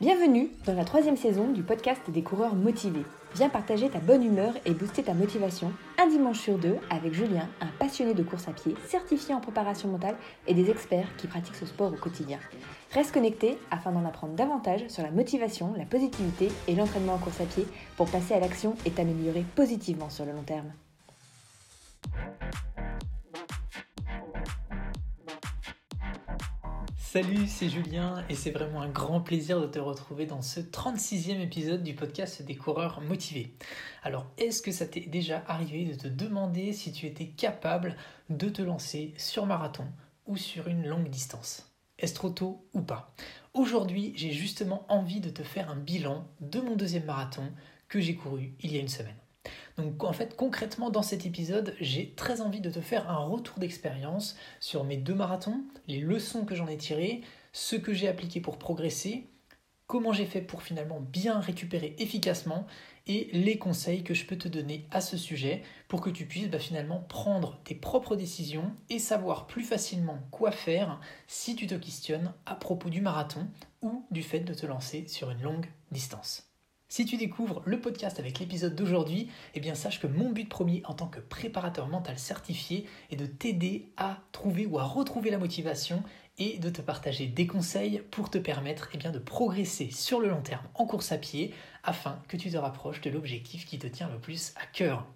Bienvenue dans la troisième saison du podcast des coureurs motivés. Viens partager ta bonne humeur et booster ta motivation un dimanche sur deux avec Julien, un passionné de course à pied, certifié en préparation mentale et des experts qui pratiquent ce sport au quotidien. Reste connecté afin d'en apprendre davantage sur la motivation, la positivité et l'entraînement en course à pied pour passer à l'action et t'améliorer positivement sur le long terme. Salut, c'est Julien et c'est vraiment un grand plaisir de te retrouver dans ce 36e épisode du podcast des coureurs motivés. Alors, est-ce que ça t'est déjà arrivé de te demander si tu étais capable de te lancer sur marathon ou sur une longue distance? Est-ce trop tôt ou pas? Aujourd'hui, j'ai justement envie de te faire un bilan de mon deuxième marathon que j'ai couru il y a une semaine. Donc en fait concrètement dans cet épisode j'ai très envie de te faire un retour d'expérience sur mes deux marathons, les leçons que j'en ai tirées, ce que j'ai appliqué pour progresser, comment j'ai fait pour finalement bien récupérer efficacement et les conseils que je peux te donner à ce sujet pour que tu puisses bah, finalement prendre tes propres décisions et savoir plus facilement quoi faire si tu te questionnes à propos du marathon ou du fait de te lancer sur une longue distance. Si tu découvres le podcast avec l'épisode d'aujourd'hui, eh bien sache que mon but premier en tant que préparateur mental certifié est de t'aider à trouver ou à retrouver la motivation et de te partager des conseils pour te permettre eh bien, de progresser sur le long terme en course à pied afin que tu te rapproches de l'objectif qui te tient le plus à cœur.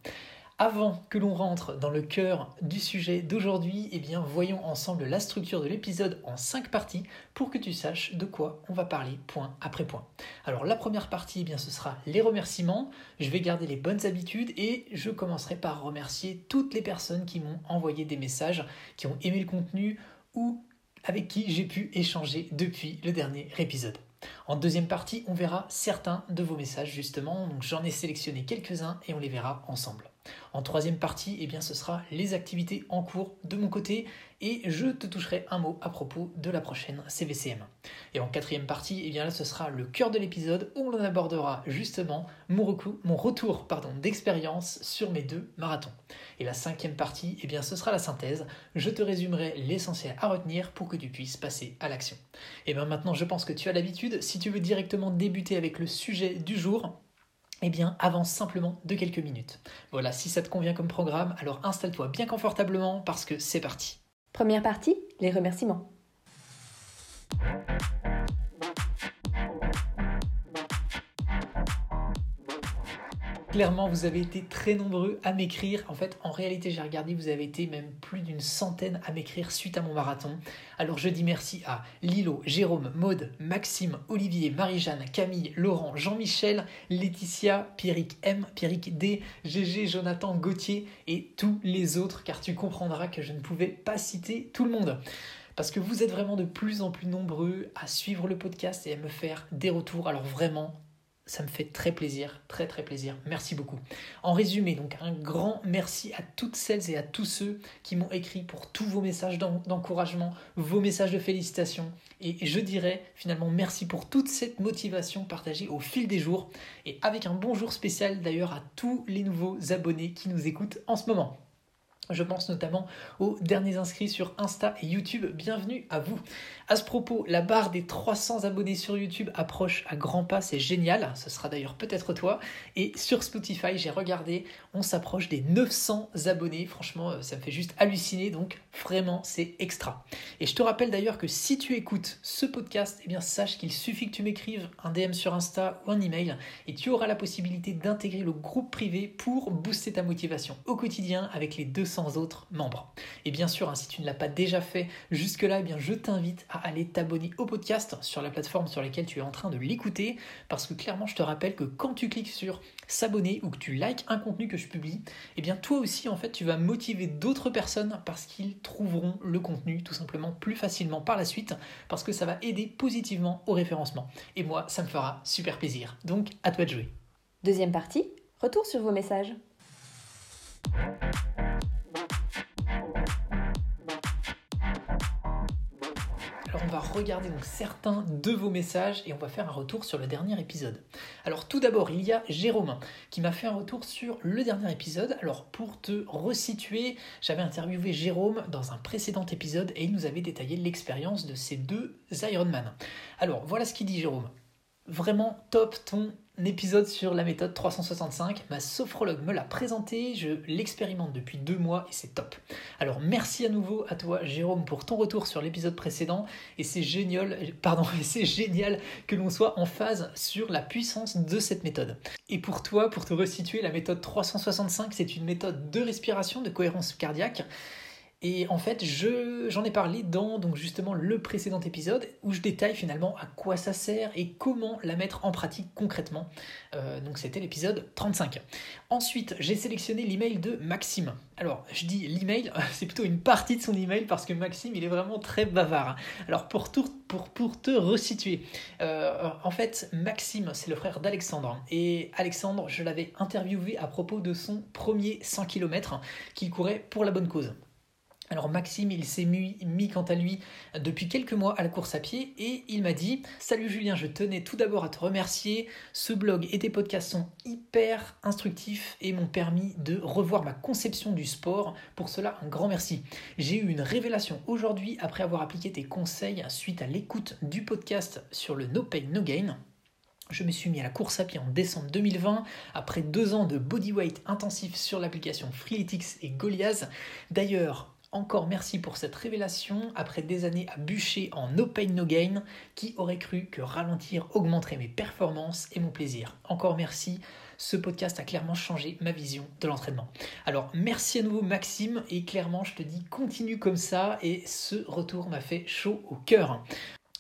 Avant que l'on rentre dans le cœur du sujet d'aujourd'hui, eh bien voyons ensemble la structure de l'épisode en cinq parties pour que tu saches de quoi on va parler point après point. Alors la première partie, eh bien ce sera les remerciements. Je vais garder les bonnes habitudes et je commencerai par remercier toutes les personnes qui m'ont envoyé des messages, qui ont aimé le contenu ou avec qui j'ai pu échanger depuis le dernier épisode. En deuxième partie, on verra certains de vos messages justement, donc j'en ai sélectionné quelques-uns et on les verra ensemble. En troisième partie, eh bien, ce sera les activités en cours de mon côté et je te toucherai un mot à propos de la prochaine CVCM. Et en quatrième partie, eh bien là, ce sera le cœur de l'épisode où on abordera justement mon, retour d'expérience sur mes deux marathons. Et la cinquième partie, eh bien, ce sera la synthèse. Je te résumerai l'essentiel à retenir pour que tu puisses passer à l'action. Et bien maintenant, je pense que tu as l'habitude. Si tu veux directement débuter avec le sujet du jour, eh bien, avance simplement de quelques minutes. Voilà, si ça te convient comme programme, alors installe-toi bien confortablement parce que c'est parti. Première partie, les remerciements. Clairement, vous avez été très nombreux à m'écrire. En fait, en réalité, j'ai regardé, vous avez été même plus d'une centaine à m'écrire suite à mon marathon. Alors, je dis merci à Lilo, Jérôme, Maude, Maxime, Olivier, Marie-Jeanne, Camille, Laurent, Jean-Michel, Laetitia, Pierrick M, Pierrick D, GG, Jonathan, Gauthier et tous les autres, car tu comprendras que je ne pouvais pas citer tout le monde parce que vous êtes vraiment de plus en plus nombreux à suivre le podcast et à me faire des retours. Alors vraiment, ça me fait très plaisir, très très plaisir. Merci beaucoup. En résumé, donc un grand merci à toutes celles et à tous ceux qui m'ont écrit pour tous vos messages d'encouragement, vos messages de félicitations. Et je dirais finalement merci pour toute cette motivation partagée au fil des jours. Et avec un bonjour spécial d'ailleurs à tous les nouveaux abonnés qui nous écoutent en ce moment. Je pense notamment aux derniers inscrits sur Insta et YouTube. Bienvenue à vous. À ce propos, la barre des 300 abonnés sur YouTube approche à grands pas, c'est génial. Ce sera d'ailleurs peut-être toi. Et sur Spotify, j'ai regardé, on s'approche des 900 abonnés. Franchement, euh, ça me fait juste halluciner. Donc vraiment, c'est extra. Et je te rappelle d'ailleurs que si tu écoutes ce podcast, eh bien sache qu'il suffit que tu m'écrives un DM sur Insta ou un email et tu auras la possibilité d'intégrer le groupe privé pour booster ta motivation au quotidien avec les 200 autres membres. Et bien sûr, hein, si tu ne l'as pas déjà fait jusque-là, eh je t'invite à aller t'abonner au podcast sur la plateforme sur laquelle tu es en train de l'écouter, parce que clairement, je te rappelle que quand tu cliques sur s'abonner ou que tu likes un contenu que je publie, eh bien, toi aussi, en fait, tu vas motiver d'autres personnes parce qu'ils trouveront le contenu tout simplement plus facilement par la suite, parce que ça va aider positivement au référencement. Et moi, ça me fera super plaisir. Donc, à toi de jouer. Deuxième partie, retour sur vos messages. Regarder donc certains de vos messages et on va faire un retour sur le dernier épisode. Alors tout d'abord, il y a Jérôme qui m'a fait un retour sur le dernier épisode. Alors pour te resituer, j'avais interviewé Jérôme dans un précédent épisode et il nous avait détaillé l'expérience de ces deux Ironman. Alors voilà ce qu'il dit Jérôme. vraiment top ton épisode sur la méthode 365. Ma sophrologue me l'a présenté, je l'expérimente depuis deux mois et c'est top. Alors merci à nouveau à toi Jérôme pour ton retour sur l'épisode précédent et c'est génial, pardon, c'est génial que l'on soit en phase sur la puissance de cette méthode. Et pour toi, pour te resituer, la méthode 365, c'est une méthode de respiration, de cohérence cardiaque et en fait, j'en ai parlé dans donc justement le précédent épisode où je détaille finalement à quoi ça sert et comment la mettre en pratique concrètement. Euh, donc c'était l'épisode 35. Ensuite, j'ai sélectionné l'email de Maxime. Alors, je dis l'email, c'est plutôt une partie de son email parce que Maxime, il est vraiment très bavard. Alors, pour, pour, pour te resituer, euh, en fait, Maxime, c'est le frère d'Alexandre. Et Alexandre, je l'avais interviewé à propos de son premier 100 km qu'il courait pour la bonne cause. Alors Maxime, il s'est mis, quant à lui depuis quelques mois à la course à pied et il m'a dit Salut Julien, je tenais tout d'abord à te remercier. Ce blog et tes podcasts sont hyper instructifs et m'ont permis de revoir ma conception du sport. Pour cela, un grand merci. J'ai eu une révélation aujourd'hui après avoir appliqué tes conseils suite à l'écoute du podcast sur le No Pain No Gain. Je me suis mis à la course à pied en décembre 2020, après deux ans de bodyweight intensif sur l'application Freeletics et Goliath. D'ailleurs, encore merci pour cette révélation après des années à bûcher en no pain no gain. Qui aurait cru que ralentir augmenterait mes performances et mon plaisir Encore merci. Ce podcast a clairement changé ma vision de l'entraînement. Alors merci à nouveau Maxime et clairement je te dis continue comme ça et ce retour m'a fait chaud au cœur.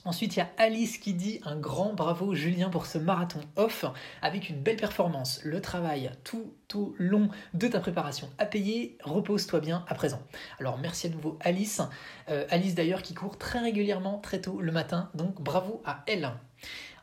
Ensuite, il y a Alice qui dit un grand bravo Julien pour ce marathon off avec une belle performance. Le travail tout au long de ta préparation à payer, repose-toi bien à présent. Alors merci à nouveau Alice. Euh, Alice d'ailleurs qui court très régulièrement très tôt le matin, donc bravo à elle.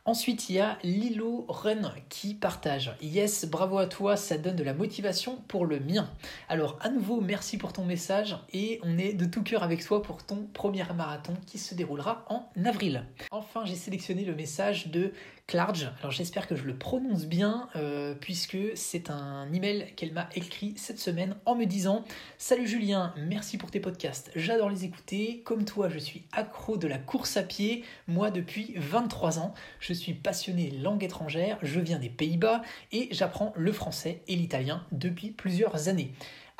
Ensuite, il y a Lilo Run qui partage. Yes, bravo à toi, ça donne de la motivation pour le mien. Alors, à nouveau, merci pour ton message et on est de tout cœur avec toi pour ton premier marathon qui se déroulera en avril. Enfin, j'ai sélectionné le message de Clarge. Alors j'espère que je le prononce bien euh, puisque c'est un email qu'elle m'a écrit cette semaine en me disant Salut Julien, merci pour tes podcasts, j'adore les écouter. Comme toi, je suis accro de la course à pied, moi depuis 23 ans. Suis passionné langue étrangère, je viens des Pays-Bas et j'apprends le français et l'italien depuis plusieurs années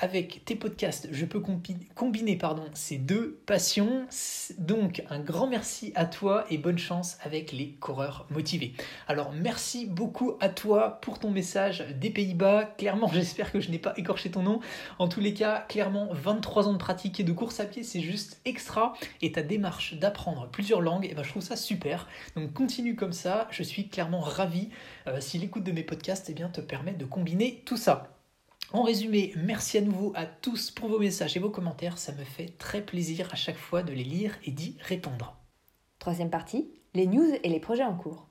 avec tes podcasts, je peux combiner pardon, ces deux passions. Donc un grand merci à toi et bonne chance avec les coureurs motivés. Alors merci beaucoup à toi pour ton message des Pays-Bas. Clairement, j'espère que je n'ai pas écorché ton nom. En tous les cas, clairement, 23 ans de pratique et de course à pied, c'est juste extra. Et ta démarche d'apprendre plusieurs langues, eh ben, je trouve ça super. Donc continue comme ça. Je suis clairement ravi euh, si l'écoute de mes podcasts eh bien, te permet de combiner tout ça. En résumé, merci à nouveau à tous pour vos messages et vos commentaires. Ça me fait très plaisir à chaque fois de les lire et d'y répondre. Troisième partie, les news et les projets en cours.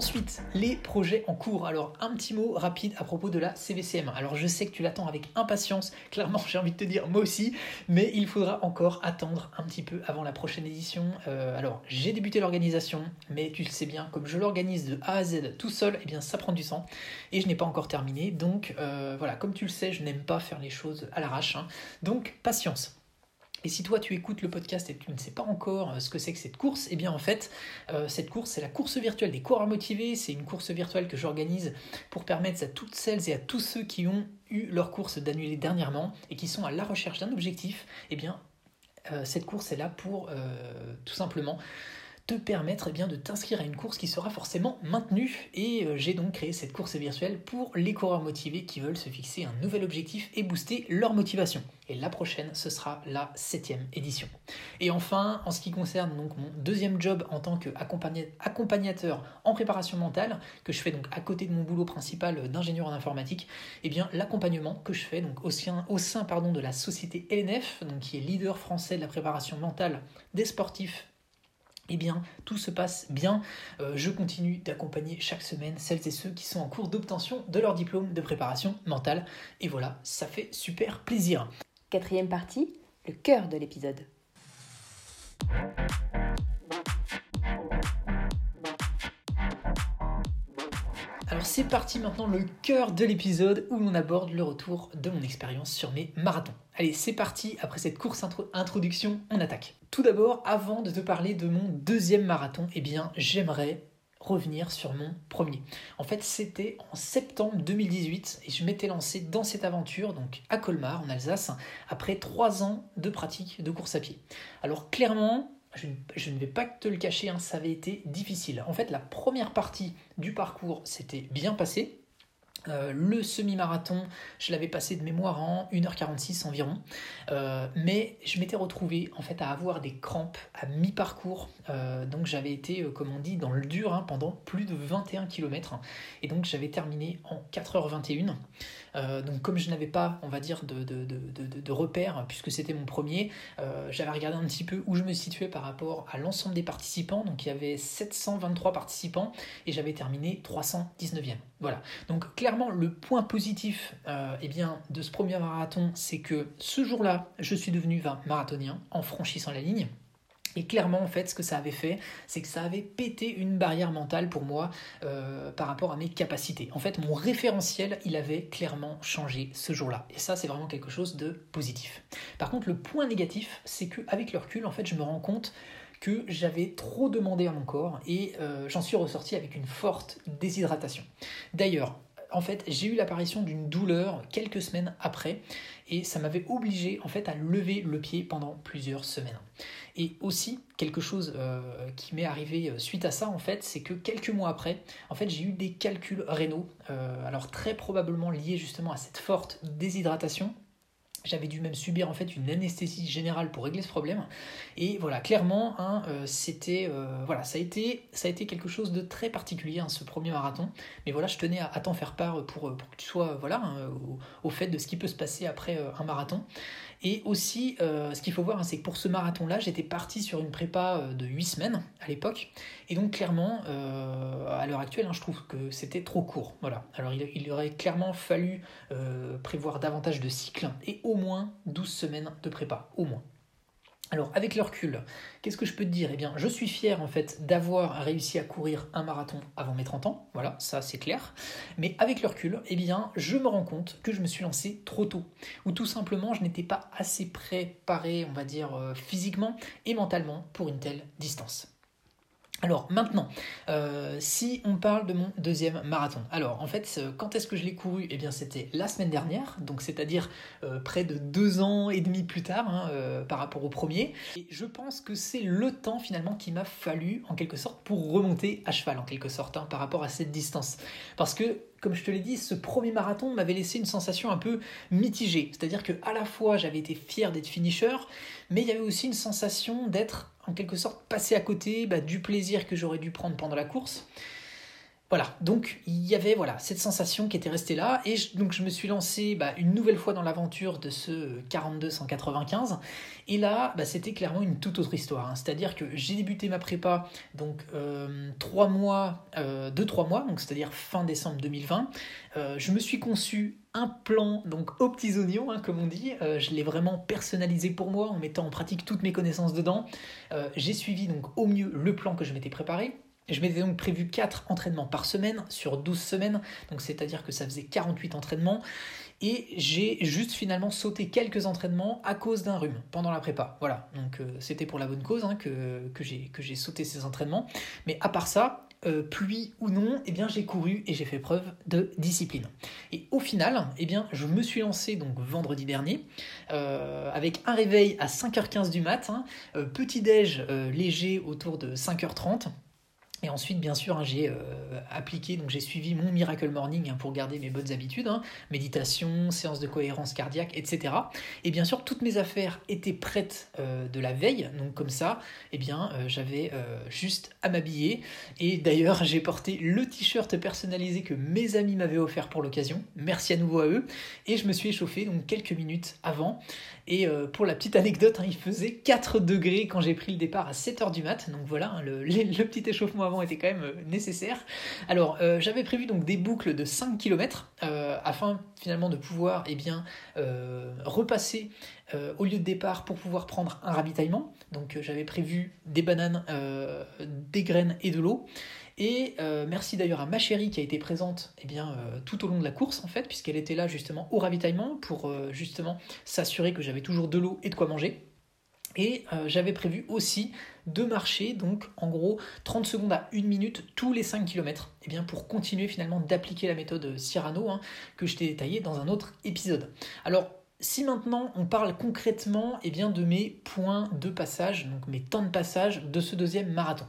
Ensuite, les projets en cours. Alors, un petit mot rapide à propos de la CVCM. Alors, je sais que tu l'attends avec impatience. Clairement, j'ai envie de te dire moi aussi, mais il faudra encore attendre un petit peu avant la prochaine édition. Euh, alors, j'ai débuté l'organisation, mais tu le sais bien, comme je l'organise de A à Z tout seul, eh bien, ça prend du sang et je n'ai pas encore terminé. Donc, euh, voilà, comme tu le sais, je n'aime pas faire les choses à l'arrache. Hein. Donc, patience. Et si toi tu écoutes le podcast et tu ne sais pas encore euh, ce que c'est que cette course, eh bien en fait, euh, cette course c'est la course virtuelle des coureurs motivés. C'est une course virtuelle que j'organise pour permettre à toutes celles et à tous ceux qui ont eu leur course d'annuler dernièrement et qui sont à la recherche d'un objectif, eh bien euh, cette course est là pour tout simplement permettre eh bien, de t'inscrire à une course qui sera forcément maintenue. Et euh, j'ai donc créé cette course virtuelle pour les coureurs motivés qui veulent se fixer un nouvel objectif et booster leur motivation. Et la prochaine, ce sera la septième édition. Et enfin, en ce qui concerne donc mon deuxième job en tant qu'accompagnateur en préparation mentale, que je fais donc à côté de mon boulot principal d'ingénieur en informatique, eh bien l'accompagnement que je fais donc au sein, au sein pardon, de la société LNF, donc qui est leader français de la préparation mentale des sportifs eh bien, tout se passe bien. Euh, je continue d'accompagner chaque semaine celles et ceux qui sont en cours d'obtention de leur diplôme de préparation mentale. Et voilà, ça fait super plaisir. Quatrième partie, le cœur de l'épisode. Alors c'est parti maintenant le cœur de l'épisode où on aborde le retour de mon expérience sur mes marathons. Allez, c'est parti, après cette course introduction, on attaque. Tout d'abord, avant de te parler de mon deuxième marathon, eh bien j'aimerais revenir sur mon premier. En fait, c'était en septembre 2018 et je m'étais lancé dans cette aventure, donc à Colmar, en Alsace, après trois ans de pratique de course à pied. Alors clairement, je, ne vais pas te le cacher, hein, ça avait été difficile. En fait, la première partie du parcours s'était bien passée. Euh, le semi-marathon, je l'avais passé de mémoire en 1h46 environ, euh, mais je m'étais retrouvé en fait à avoir des crampes à mi-parcours, euh, donc j'avais été, comme on dit, dans le dur hein, pendant plus de 21 km, et donc j'avais terminé en 4h21. Euh, donc comme je n'avais pas, on va dire, de, de, repères, puisque c'était mon premier, euh, j'avais regardé un petit peu où je me situais par rapport à l'ensemble des participants. Donc il y avait 723 participants et j'avais terminé 319e. Voilà. Donc clairement, le point positif euh, eh bien, de ce premier marathon, c'est que ce jour-là, je suis devenu marathonien en franchissant la ligne. Et clairement, en fait, ce que ça avait fait, c'est que ça avait pété une barrière mentale pour moi euh, par rapport à mes capacités. En fait, mon référentiel, il avait clairement changé ce jour-là. Et ça, c'est vraiment quelque chose de positif. Par contre, le point négatif, c'est qu'avec le recul, en fait, je me rends compte que j'avais trop demandé à mon corps et euh, j'en suis ressorti avec une forte déshydratation. D'ailleurs, en fait, j'ai eu l'apparition d'une douleur quelques semaines après et ça m'avait obligé en fait à lever le pied pendant plusieurs semaines. Et aussi quelque chose euh, qui m'est arrivé euh, suite à ça en fait, c'est que quelques mois après, en fait, j'ai eu des calculs rénaux, euh, alors très probablement liés justement à cette forte déshydratation j'avais dû même subir en fait une anesthésie générale pour régler ce problème. Et voilà, clairement, hein, euh, c'était euh, voilà, ça a été ça a été quelque chose de très particulier hein, ce premier marathon. Mais voilà, je tenais à, t'en faire part pour, pour, que tu sois voilà hein, au, fait de ce qui peut se passer après euh, un marathon. Et aussi, euh, ce qu'il faut voir, hein, c'est que pour ce marathon-là, j'étais parti sur une prépa euh, de 8 semaines à l'époque. Et donc, clairement, euh, à l'heure actuelle, hein, je trouve que c'était trop court. Voilà. Alors, il, il aurait clairement fallu prévoir davantage de cycles et au moins 12 semaines de prépa. Au moins. Alors avec le recul, qu'est-ce que je peux te dire? Eh bien, je suis fier en fait d'avoir réussi à courir un marathon avant mes 30 ans, voilà, ça c'est clair. Mais avec le recul, eh bien, je me rends compte que je me suis lancé trop tôt, ou tout simplement je n'étais pas assez préparé, on va dire, euh, physiquement et mentalement pour une telle distance. Alors maintenant, euh, si on parle de mon deuxième marathon, alors en fait, quand est-ce que je l'ai couru? Eh bien, c'était la semaine dernière, donc c'est-à-dire euh, près de deux ans et demi plus tard hein, euh, par rapport au premier. Et je pense que c'est le temps finalement qui m'a fallu en quelque sorte pour remonter à cheval en quelque sorte hein, par rapport à cette distance, parce que comme je te l'ai dit, ce premier marathon m'avait laissé une sensation un peu mitigée. C'est-à-dire que à la fois j'avais été fier d'être finisher, mais il y avait aussi une sensation d'être en quelque sorte passé à côté bah, du plaisir que j'aurais dû prendre pendant la course. Voilà, donc il y avait voilà cette sensation qui était restée là, et donc je me suis lancé bah, une nouvelle fois dans l'aventure de ce 42-195, et là bah, c'était clairement une toute autre histoire. Hein. C'est-à-dire que j'ai débuté ma prépa donc euh, trois mois, euh, deux trois mois, donc c'est-à-dire fin décembre 2020. Euh, je me suis conçu un plan donc aux petits oignons, hein, comme on dit. Euh, je l'ai vraiment personnalisé pour moi en mettant en pratique toutes mes connaissances dedans. j'ai suivi donc au mieux le plan que je m'étais préparé. Je m'étais donc prévu 4 entraînements par semaine sur 12 semaines, donc c'est-à-dire que ça faisait 48 entraînements. Et j'ai juste finalement sauté quelques entraînements à cause d'un rhume pendant la prépa. Voilà, donc euh, c'était pour la bonne cause hein, que, que j'ai sauté ces entraînements. Mais à part ça, euh, pluie ou non, eh bien j'ai couru et j'ai fait preuve de discipline. Et au final, eh bien je me suis lancé donc vendredi dernier euh, avec un réveil à 5h15 du matin, petit déj léger autour de 5h30 et ensuite, bien sûr, hein, j'ai euh, appliqué, donc j'ai suivi mon Miracle Morning hein, pour garder mes bonnes habitudes, hein, méditation, séance de cohérence cardiaque, etc. Et bien sûr, toutes mes affaires étaient prêtes euh, de la veille, donc comme ça, eh bien, euh, j'avais juste à m'habiller. Et d'ailleurs, j'ai porté le t-shirt personnalisé que mes amis m'avaient offert pour l'occasion. Merci à nouveau à eux. Et je me suis échauffé donc quelques minutes avant. Et pour la petite anecdote, il faisait 4 degrés quand j'ai pris le départ à 7h du mat. Donc voilà, hein, le, petit échauffement était quand même euh, nécessaire. Alors euh, j'avais prévu donc des boucles de 5 km afin finalement de pouvoir eh bien, repasser au lieu de départ pour pouvoir prendre un ravitaillement. Donc j'avais prévu des bananes, des graines et de l'eau. Et euh, merci d'ailleurs à ma chérie qui a été présente eh bien, euh, tout au long de la course en fait, puisqu'elle était là justement au ravitaillement pour euh, justement s'assurer que j'avais toujours de l'eau et de quoi manger. Et j'avais prévu aussi de marcher, donc en gros 30 secondes à 1 minute tous les 5 km, eh bien, pour continuer finalement d'appliquer la méthode Cyrano hein, que je t'ai détaillée dans un autre épisode. Alors si maintenant on parle concrètement eh bien, de mes points de passage, donc mes temps de passage de ce deuxième marathon.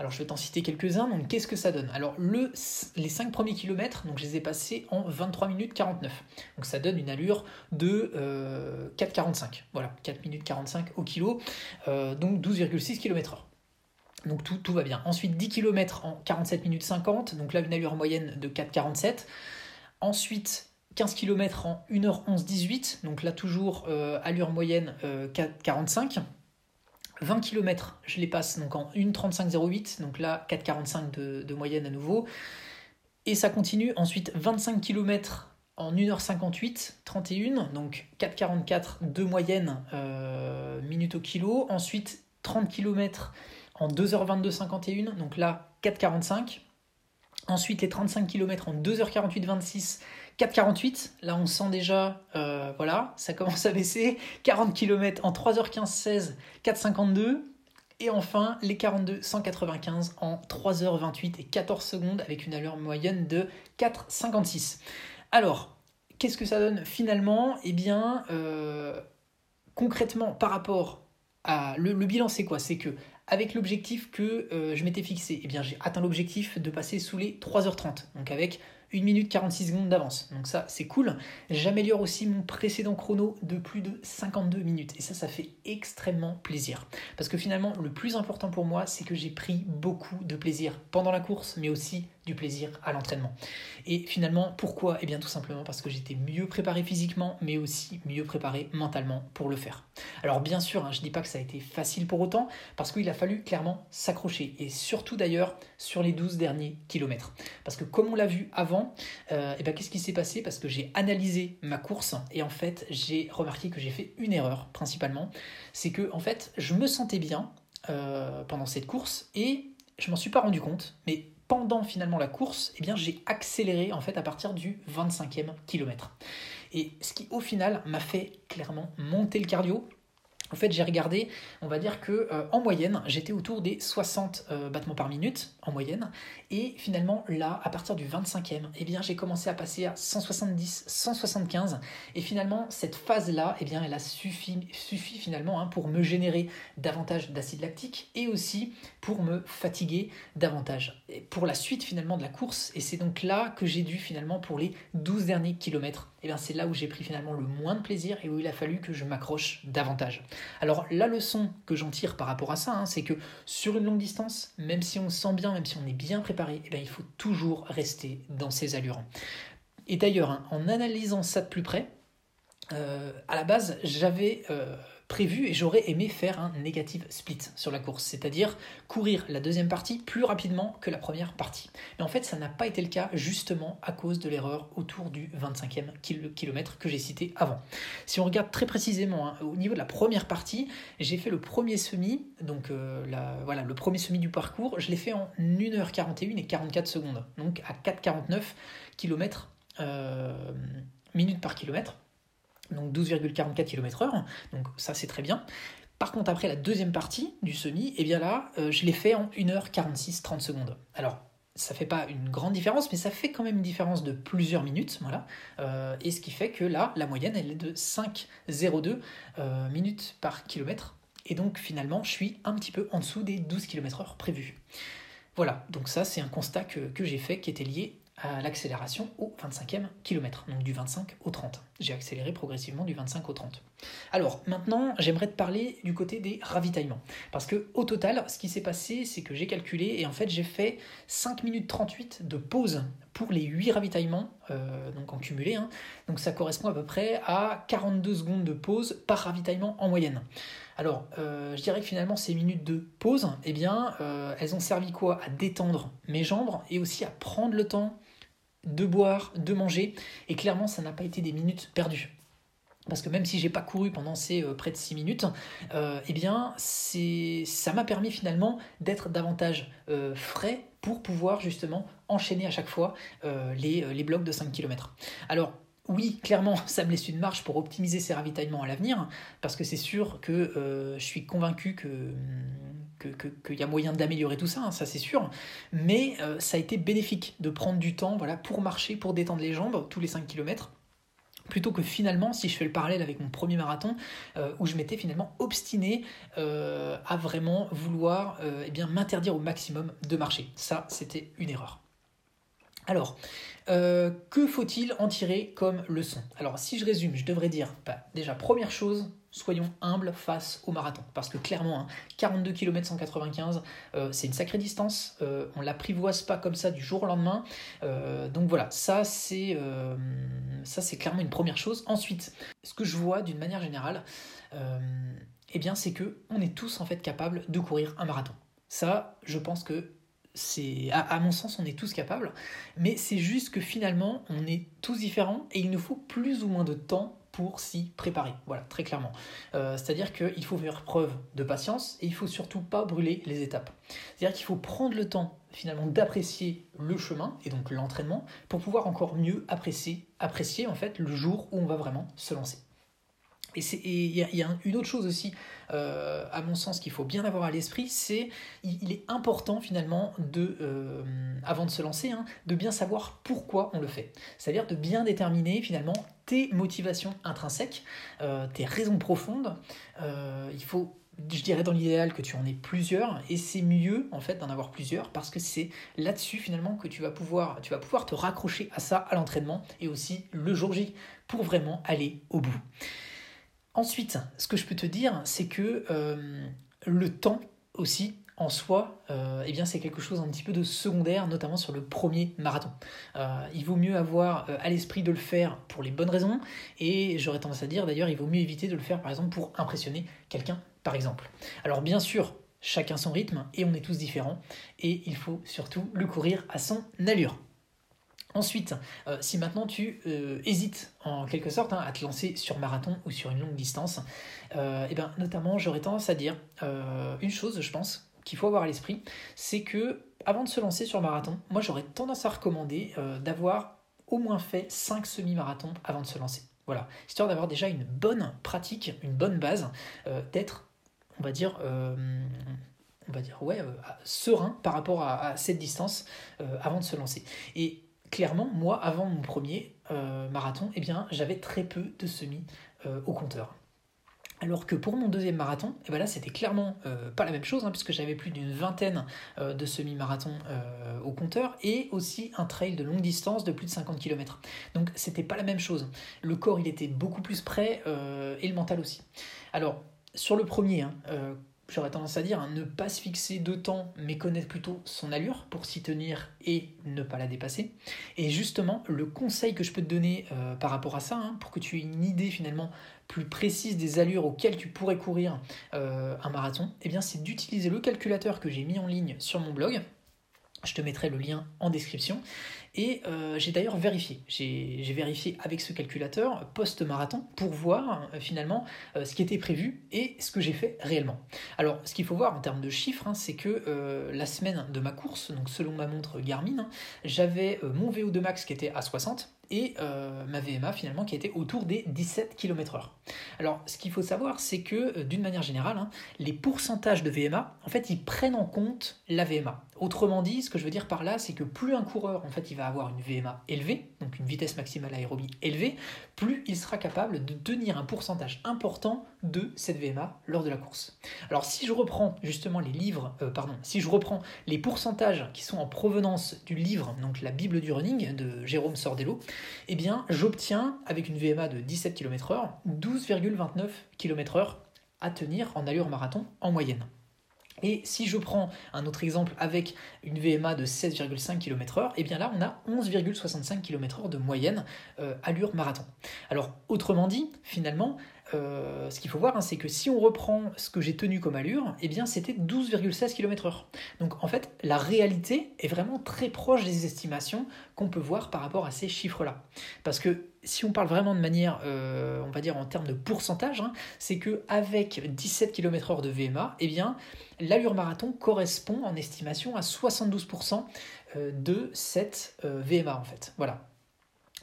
Alors je vais t'en citer quelques-uns, donc qu'est-ce que ça donne? Alors le, les 5 premiers kilomètres, donc je les ai passés en 23 minutes 49. Donc ça donne une allure de 4,45. Euh, voilà, 4 minutes 45 au kilo, euh, donc 12,6 km heure. Donc tout, va bien. Ensuite 10 km en 47 minutes 50, donc là une allure moyenne de 4,47. Ensuite 15 km en 1h11 18, donc là toujours euh, allure moyenne 4,45. 20 km, je les passe donc en 1.35.08, donc là 4.45 de, de, moyenne à nouveau. Et ça continue. Ensuite 25 km en 1h58, 31, donc 4.44 de moyenne euh, minute au kilo. Ensuite 30 km en 2h22, 51, donc là 4.45. Ensuite les 35 km en 2h48, 26, 4,48, là on sent déjà, euh, voilà, ça commence à baisser. 40 km en 3h15, 16, 4,52. Et enfin, les 42, 195 en 3h28 et 14 secondes avec une allure moyenne de 4,56. Alors, qu'est-ce que ça donne finalement? Eh bien, euh, concrètement, par rapport à... Le, bilan, c'est quoi? C'est que avec l'objectif que euh, je m'étais fixé, eh bien j'ai atteint l'objectif de passer sous les 3h30. Donc avec 1 minute 46 secondes d'avance. Donc ça, c'est cool. J'améliore aussi mon précédent chrono de plus de 52 minutes. Et ça, ça fait extrêmement plaisir. Parce que finalement, le plus important pour moi, c'est que j'ai pris beaucoup de plaisir pendant la course, mais aussi du plaisir à l'entraînement. Et finalement, pourquoi? Eh bien tout simplement parce que j'étais mieux préparé physiquement, mais aussi mieux préparé mentalement pour le faire. Alors bien sûr, hein, je ne dis pas que ça a été facile pour autant, parce qu'il a fallu clairement s'accrocher, et surtout d'ailleurs sur les 12 derniers kilomètres. Parce que comme on l'a vu avant, euh, eh ben, qu'est-ce qui s'est passé? Parce que j'ai analysé ma course, et en fait j'ai remarqué que j'ai fait une erreur principalement, c'est que en fait je me sentais bien euh, pendant cette course, et je m'en suis pas rendu compte, mais pendant finalement la course, eh j'ai accéléré en fait à partir du 25e kilomètre. Et ce qui au final m'a fait clairement monter le cardio, en fait, j'ai regardé, on va dire que euh, en moyenne, j'étais autour des 60 euh, battements par minute en moyenne, et finalement là, à partir du 25e, eh bien, j'ai commencé à passer à 170, 175, et finalement cette phase-là, eh bien, elle a suffi, finalement hein, pour me générer davantage d'acide lactique et aussi pour me fatiguer davantage. Pour la suite finalement de la course, et c'est donc là que j'ai dû finalement pour les 12 derniers kilomètres eh c'est là où j'ai pris finalement le moins de plaisir et où il a fallu que je m'accroche davantage. Alors la leçon que j'en tire par rapport à ça, hein, c'est que sur une longue distance, même si on se sent bien, même si on est bien préparé, eh il faut toujours rester dans ses allures. Et d'ailleurs, hein, en analysant ça de plus près, euh, à la base, j'avais euh, prévu et j'aurais aimé faire un négative split sur la course, c'est-à-dire courir la deuxième partie plus rapidement que la première partie. Mais en fait, ça n'a pas été le cas justement à cause de l'erreur autour du 25e kilomètre que j'ai cité avant. Si on regarde très précisément hein, au niveau de la première partie, j'ai fait le premier semi, donc euh, voilà, le premier semi du parcours, je l'ai fait en 1h41 et 44 secondes, donc à 4,49 km minutes par kilomètre donc 12,44 km/h, donc ça c'est très bien. Par contre, après la deuxième partie du semi, et eh bien là, euh, je l'ai fait en 1h46 30 secondes. Alors, ça fait pas une grande différence, mais ça fait quand même une différence de plusieurs minutes, voilà. Euh, et ce qui fait que là, la moyenne, elle est de 5,02 euh, minutes par kilomètre. Et donc, finalement, je suis un petit peu en dessous des 12 km/h prévus. Voilà, donc ça, c'est un constat que, que j'ai fait qui était lié à l'accélération au 25e kilomètre, donc du 25 au 30. J'ai accéléré progressivement du 25 au 30. Alors maintenant, j'aimerais te parler du côté des ravitaillements. Parce que au total, ce qui s'est passé, c'est que j'ai calculé et en fait j'ai fait 5 minutes 38 de pause pour les 8 ravitaillements, euh, donc en cumulé. Hein. Donc ça correspond à peu près à 42 secondes de pause par ravitaillement en moyenne. Alors, euh, je dirais que finalement, ces minutes de pause, eh bien, euh, elles ont servi quoi? À détendre mes jambes et aussi à prendre le temps de boire, de manger. Et clairement, ça n'a pas été des minutes perdues. parce que même si j'ai pas couru pendant ces près de 6 minutes, eh bien ça m'a permis finalement d'être davantage frais pour pouvoir justement enchaîner à chaque fois les, les blocs de 5 km. Alors oui, clairement, ça me laisse une marge pour optimiser ces ravitaillements à l'avenir, parce que c'est sûr que euh, je suis convaincu que qu'il y a moyen d'améliorer tout ça, hein, ça c'est sûr, mais euh, ça a été bénéfique de prendre du temps voilà, pour marcher, pour détendre les jambes tous les 5 km plutôt que finalement, si je fais le parallèle avec mon premier marathon, euh, où je m'étais finalement obstiné à vraiment vouloir eh m'interdire au maximum de marcher. Ça, c'était une erreur. Alors, euh, que faut-il en tirer comme leçon? Alors, si je résume, je devrais dire, bah, déjà, première chose, soyons humbles face au marathon. Parce que clairement, 42 km 195, c'est une sacrée distance. Euh, on ne l'apprivoise pas comme ça du jour au lendemain. Euh, donc voilà, ça c'est, ça c'est clairement une première chose. Ensuite, ce que je vois d'une manière générale, eh bien, c'est que on est tous en fait capables de courir un marathon. Ça, je pense que c'est à, mon sens on est tous capables mais c'est juste que finalement on est tous différents et il nous faut plus ou moins de temps pour s'y préparer. Voilà très clairement. Euh, c'est à dire qu'il faut faire preuve de patience et il faut surtout pas brûler les étapes. C'est à dire qu'il faut prendre le temps finalement d'apprécier le chemin et donc l'entraînement pour pouvoir encore mieux apprécier apprécier en fait le jour où on va vraiment se lancer et il y, a une autre chose aussi, euh, à mon sens, qu'il faut bien avoir à l'esprit, c'est il, est important finalement, de, euh, avant de se lancer, hein, de bien savoir pourquoi on le fait. C'est-à-dire de bien déterminer finalement tes motivations intrinsèques, euh, tes raisons profondes. il faut, je dirais dans l'idéal, que tu en aies plusieurs, et c'est mieux en fait d'en avoir plusieurs parce que c'est là-dessus finalement que tu vas pouvoir, tu vas pouvoir te raccrocher à ça, à l'entraînement et aussi le jour J pour vraiment aller au bout. Ensuite, ce que je peux te dire, c'est que euh, le temps aussi, en soi, euh, eh bien c'est quelque chose un petit peu de secondaire, notamment sur le premier marathon. Euh, il vaut mieux avoir à l'esprit de le faire pour les bonnes raisons, et j'aurais tendance à dire d'ailleurs, il vaut mieux éviter de le faire par exemple pour impressionner quelqu'un, par exemple. Alors bien sûr, chacun son rythme, et on est tous différents, et il faut surtout le courir à son allure. Ensuite, euh, si maintenant tu euh, hésites en quelque sorte hein, à te lancer sur marathon ou sur une longue distance, et euh, eh ben, notamment j'aurais tendance à dire une chose, je pense, qu'il faut avoir à l'esprit, c'est que avant de se lancer sur marathon, moi j'aurais tendance à recommander d'avoir au moins fait 5 semi-marathons avant de se lancer. Voilà, histoire d'avoir déjà une bonne pratique, une bonne base, d'être, on va dire, on va dire, ouais, serein par rapport à, à cette distance avant de se lancer. Et clairement, moi, avant mon premier euh, marathon, eh bien, j'avais très peu de semis euh, au compteur. Alors que pour mon deuxième marathon, eh ben là c'était clairement euh, pas la même chose, hein, puisque j'avais plus d'une vingtaine de semi-marathons au compteur et aussi un trail de longue distance de plus de 50 km. Donc c'était pas la même chose. Le corps il était beaucoup plus prêt et le mental aussi. Alors sur le premier, hein, j'aurais tendance à dire, hein, ne pas se fixer de temps, mais connaître plutôt son allure pour s'y tenir et ne pas la dépasser. Et justement, le conseil que je peux te donner euh, par rapport à ça, hein, pour que tu aies une idée finalement plus précise des allures auxquelles tu pourrais courir euh, un marathon, eh bien c'est d'utiliser le calculateur que j'ai mis en ligne sur mon blog. Je te mettrai le lien en description. Et euh, j'ai d'ailleurs vérifié. J'ai vérifié avec ce calculateur post-marathon pour voir euh, finalement euh, ce qui était prévu et ce que j'ai fait réellement. Alors, ce qu'il faut voir en termes de chiffres, hein, c'est que la semaine de ma course, donc selon ma montre Garmin, hein, j'avais mon VO2 max qui était à 60 et ma VMA finalement qui était autour des 17 km/h. Alors ce qu'il faut savoir c'est que d'une manière générale, hein, les pourcentages de VMA, en fait ils prennent en compte la VMA. Autrement dit, ce que je veux dire par là, c'est que plus un coureur en fait il va avoir une VMA élevée, donc une vitesse maximale aérobie élevée, plus il sera capable de tenir un pourcentage important de cette VMA lors de la course. Alors si je reprends justement les livres, euh, pardon, si je reprends les pourcentages qui sont en provenance du livre, donc la Bible du running de Jérôme Sordello, eh bien j'obtiens avec une VMA de 17 km/h 12,29 km/h à tenir en allure marathon en moyenne. Et si je prends un autre exemple avec une VMA de 16,5 km/h, et bien là on a 11,65 km/h de moyenne euh, allure marathon. Alors autrement dit, finalement, euh, ce qu'il faut voir, hein, c'est que si on reprend ce que j'ai tenu comme allure, eh bien c'était 12,16 km/h. Donc en fait, la réalité est vraiment très proche des estimations qu'on peut voir par rapport à ces chiffres-là. Parce que si on parle vraiment de manière, euh, on va dire en termes de pourcentage, hein, c'est que avec 17 km/h de VMA, eh bien l'allure marathon correspond en estimation à 72% euh, de cette VMA en fait. Voilà.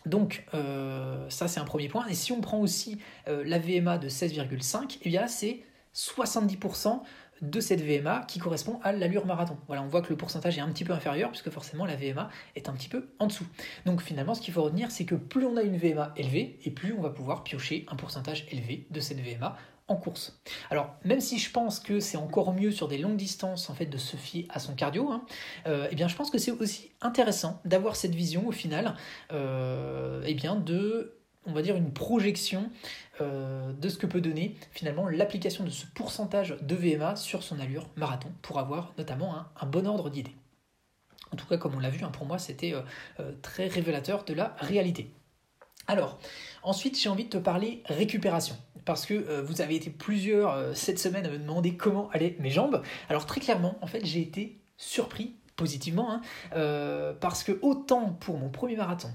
Donc euh, ça c'est un premier point. Et si on prend aussi euh, la VMA de 16,5, eh bien c'est 70% de cette VMA qui correspond à l'allure marathon. Voilà, on voit que le pourcentage est un petit peu inférieur puisque forcément la VMA est un petit peu en dessous. Donc finalement, ce qu'il faut retenir, c'est que plus on a une VMA élevée et plus on va pouvoir piocher un pourcentage élevé de cette VMA en course. Alors, même si je pense que c'est encore mieux sur des longues distances en fait de se fier à son cardio, hein, euh, eh bien, je pense que c'est aussi intéressant d'avoir cette vision au final, euh, eh bien, de on va dire une projection euh, de ce que peut donner finalement l'application de ce pourcentage de VMA sur son allure marathon pour avoir notamment un, bon ordre d'idée. En tout cas, comme on l'a vu, hein, pour moi, c'était très révélateur de la réalité. Alors, ensuite, j'ai envie de te parler récupération parce que euh, vous avez été plusieurs euh, cette semaine à me demander comment allaient mes jambes. Alors très clairement, en fait, j'ai été surpris positivement, hein, euh, parce que autant pour mon premier marathon,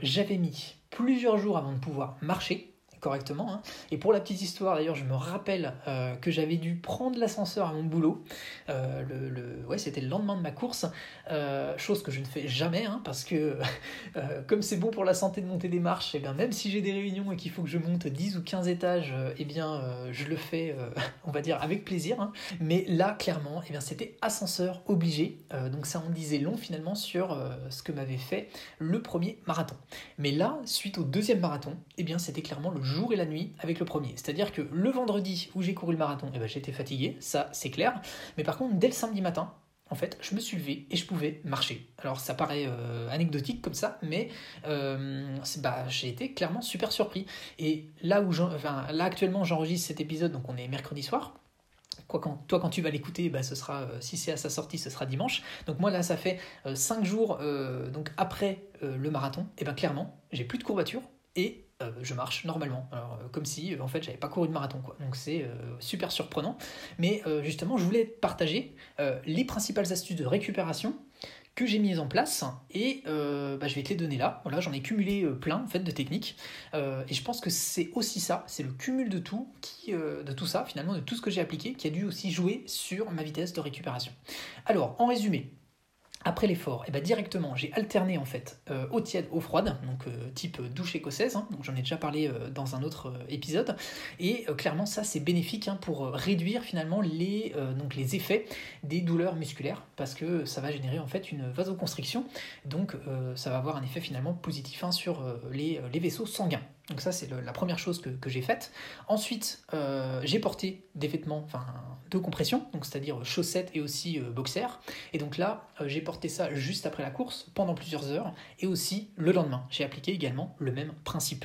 j'avais mis plusieurs jours avant de pouvoir marcher, correctement. Hein. Et pour la petite histoire, d'ailleurs, je me rappelle euh, que j'avais dû prendre l'ascenseur à mon boulot. Euh, le, ouais, c'était le lendemain de ma course, euh, chose que je ne fais jamais, hein, parce que comme c'est bon pour la santé de monter des marches, et eh bien, même si j'ai des réunions et qu'il faut que je monte 10 ou 15 étages, et eh bien, je le fais, on va dire, avec plaisir. Hein. Mais là, clairement, et eh bien, c'était ascenseur obligé. donc ça en disait long finalement sur ce que m'avait fait le premier marathon. Mais là, suite au deuxième marathon, et bien, c'était clairement le jour et la nuit avec le premier. C'est-à-dire que le vendredi où j'ai couru le marathon, eh ben, j'étais fatigué, ça c'est clair. Mais par contre, dès le samedi matin, en fait, je me suis levé et je pouvais marcher. Alors ça paraît euh, anecdotique comme ça, mais euh, bah, j'ai été clairement super surpris. Et là où enfin, là actuellement j'enregistre cet épisode, donc on est mercredi soir. Toi, quand tu vas l'écouter, bah, ce sera, euh, si c'est à sa sortie, ce sera dimanche. Donc moi, là, ça fait 5 jours donc après le marathon. Et bien clairement, j'ai plus de courbatures et euh, je marche normalement. Euh, comme si euh, en fait j'avais pas couru de marathon quoi. Donc c'est super surprenant. Mais justement, je voulais partager les principales astuces de récupération que j'ai mises en place et bah, je vais te les donner là. Voilà, j'en ai cumulé plein en fait de techniques et je pense que c'est aussi ça, c'est le cumul de tout qui, de tout ça finalement, de tout ce que j'ai appliqué qui a dû aussi jouer sur ma vitesse de récupération. Alors, en résumé, après l'effort, et eh ben directement, j'ai alterné en fait euh, eau tiède, eau froide, donc euh, type douche écossaise, hein, donc j'en ai déjà parlé euh, dans un autre épisode, et clairement ça c'est bénéfique hein, pour réduire finalement les, effets des douleurs musculaires, parce que ça va générer en fait une vasoconstriction, donc ça va avoir un effet finalement positif hein, sur les vaisseaux sanguins. Donc ça, c'est la première chose que, j'ai faite. Ensuite, euh, j'ai porté des vêtements enfin, de compression, c'est-à-dire chaussettes et aussi euh, boxers. Et donc là, euh, j'ai porté ça juste après la course, pendant plusieurs heures, et aussi le lendemain. J'ai appliqué également le même principe.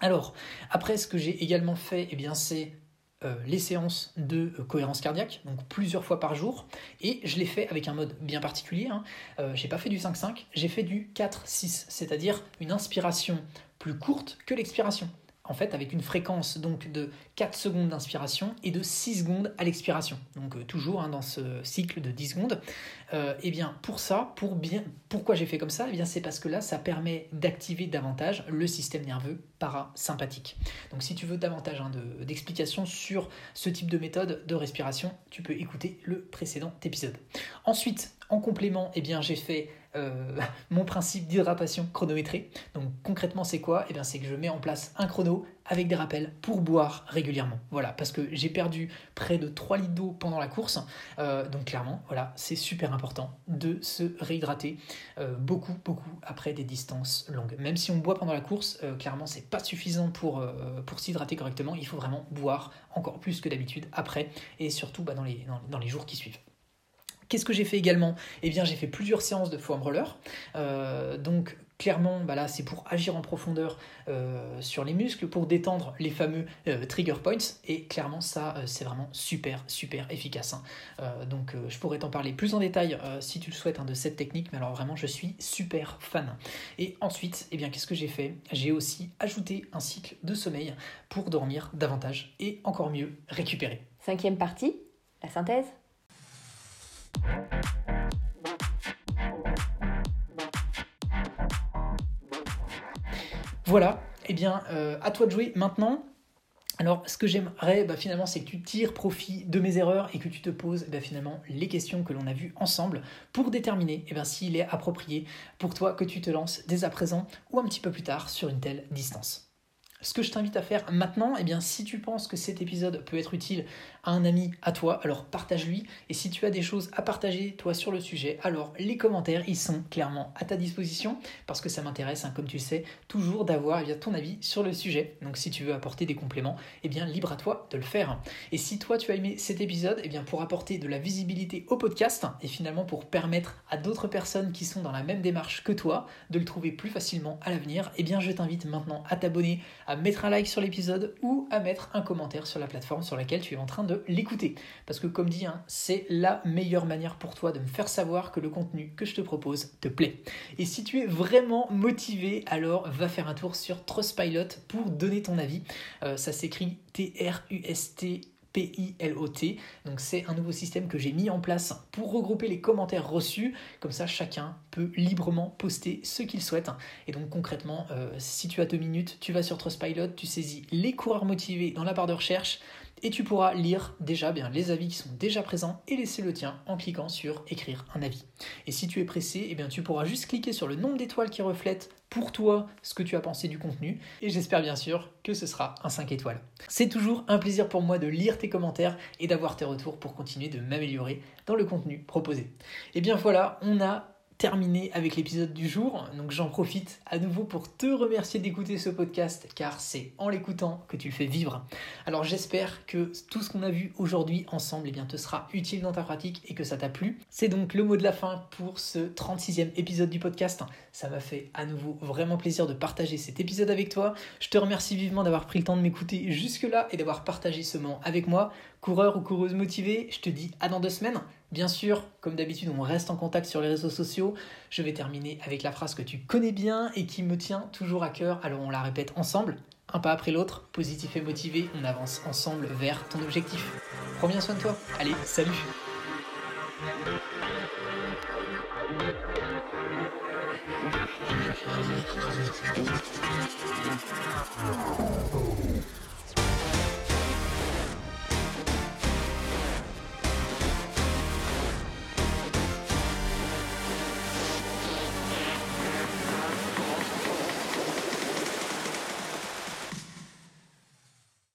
Alors, après, ce que j'ai également fait, eh bien, c'est les séances de cohérence cardiaque, donc plusieurs fois par jour, et je l'ai fait avec un mode bien particulier. Hein. j'ai pas fait du 5-5, j'ai fait du 4-6, c'est-à-dire une inspiration plus courte que l'expiration. En fait, avec une fréquence donc de 4 secondes d'inspiration et de 6 secondes à l'expiration. Donc euh, toujours hein, dans ce cycle de 10 secondes. et euh, eh bien pour ça, pour bien, pourquoi j'ai fait comme ça? Et eh bien c'est parce que là, ça permet d'activer davantage le système nerveux parasympathique. Donc si tu veux davantage hein, d'explications sur ce type de méthode de respiration, tu peux écouter le précédent épisode. Ensuite, en complément, eh bien j'ai fait euh, mon principe d'hydratation chronométrée. Donc concrètement, c'est quoi? Eh c'est que je mets en place un chrono avec des rappels pour boire régulièrement. Voilà, parce que j'ai perdu près de 3 litres d'eau pendant la course. Euh, donc clairement, voilà, c'est super important de se réhydrater euh, beaucoup, beaucoup après des distances longues. Même si on boit pendant la course, clairement, c'est pas suffisant pour, s'hydrater correctement. Il faut vraiment boire encore plus que d'habitude après et surtout bah, dans les jours qui suivent. Qu'est-ce que j'ai fait également? Eh bien, j'ai fait plusieurs séances de foam roller. Euh, donc, clairement, bah là, c'est pour agir en profondeur euh, sur les muscles, pour détendre les fameux euh, trigger points. Et clairement, ça, c'est vraiment super, super efficace. Hein. donc, je pourrais t'en parler plus en détail si tu le souhaites hein, de cette technique. Mais alors, vraiment, je suis super fan. Et ensuite, eh bien, qu'est-ce que j'ai fait? J'ai aussi ajouté un cycle de sommeil pour dormir davantage et encore mieux récupérer. Cinquième partie, la synthèse. Voilà, eh bien, euh, à toi de jouer maintenant. Alors, ce que j'aimerais bah, finalement, c'est que tu tires profit de mes erreurs et que tu te poses bah, finalement les questions que l'on a vues ensemble pour déterminer eh s'il est approprié pour toi que tu te lances dès à présent ou un petit peu plus tard sur une telle distance. Ce que je t'invite à faire maintenant, eh bien, si tu penses que cet épisode peut être utile à un ami, à toi, alors partage-lui. Et si tu as des choses à partager, toi, sur le sujet, alors les commentaires, ils sont clairement à ta disposition parce que ça m'intéresse, hein, comme tu sais, toujours d'avoir eh ton avis sur le sujet. Donc, si tu veux apporter des compléments, eh bien, libre à toi de le faire. Et si toi, tu as aimé cet épisode, bien, pour apporter de la visibilité au podcast et finalement pour permettre à d'autres personnes qui sont dans la même démarche que toi de le trouver plus facilement à l'avenir, bien, je t'invite maintenant à t'abonner mettre un like sur l'épisode ou à mettre un commentaire sur la plateforme sur laquelle tu es en train de l'écouter. Parce que comme dit, hein, c'est la meilleure manière pour toi de me faire savoir que le contenu que je te propose te plaît. Et si tu es vraiment motivé, alors va faire un tour sur Trustpilot pour donner ton avis. Euh, ça s'écrit T-R-U-S-T P-I-L-O-T. Donc c'est un nouveau système que j'ai mis en place pour regrouper les commentaires reçus. Comme ça, chacun peut librement poster ce qu'il souhaite. Et donc concrètement, euh, si tu as deux minutes, tu vas sur Trustpilot, tu saisis les coureurs motivés dans la barre de recherche et tu pourras lire déjà bien les avis qui sont déjà présents et laisser le tien en cliquant sur écrire un avis. Et si tu es pressé, eh bien tu pourras juste cliquer sur le nombre d'étoiles qui reflète pour toi ce que tu as pensé du contenu et j'espère bien sûr que ce sera un 5 étoiles. C'est toujours un plaisir pour moi de lire tes commentaires et d'avoir tes retours pour continuer de m'améliorer dans le contenu proposé. Et eh bien voilà, on a terminé avec l'épisode du jour. Donc j'en profite à nouveau pour te remercier d'écouter ce podcast car c'est en l'écoutant que tu le fais vivre. Alors j'espère que tout ce qu'on a vu aujourd'hui ensemble eh bien, te sera utile dans ta pratique et que ça t'a plu. C'est donc le mot de la fin pour ce 36e épisode du podcast. Ça m'a fait à nouveau vraiment plaisir de partager cet épisode avec toi. Je te remercie vivement d'avoir pris le temps de m'écouter jusque-là et d'avoir partagé ce moment avec moi. Coureur ou coureuse motivée, je te dis à dans deux semaines. Bien sûr, comme d'habitude, on reste en contact sur les réseaux sociaux. Je vais terminer avec la phrase que tu connais bien et qui me tient toujours à cœur. Alors on la répète ensemble, un pas après l'autre, positif et motivé, on avance ensemble vers ton objectif. Prends bien soin de toi. Allez, salut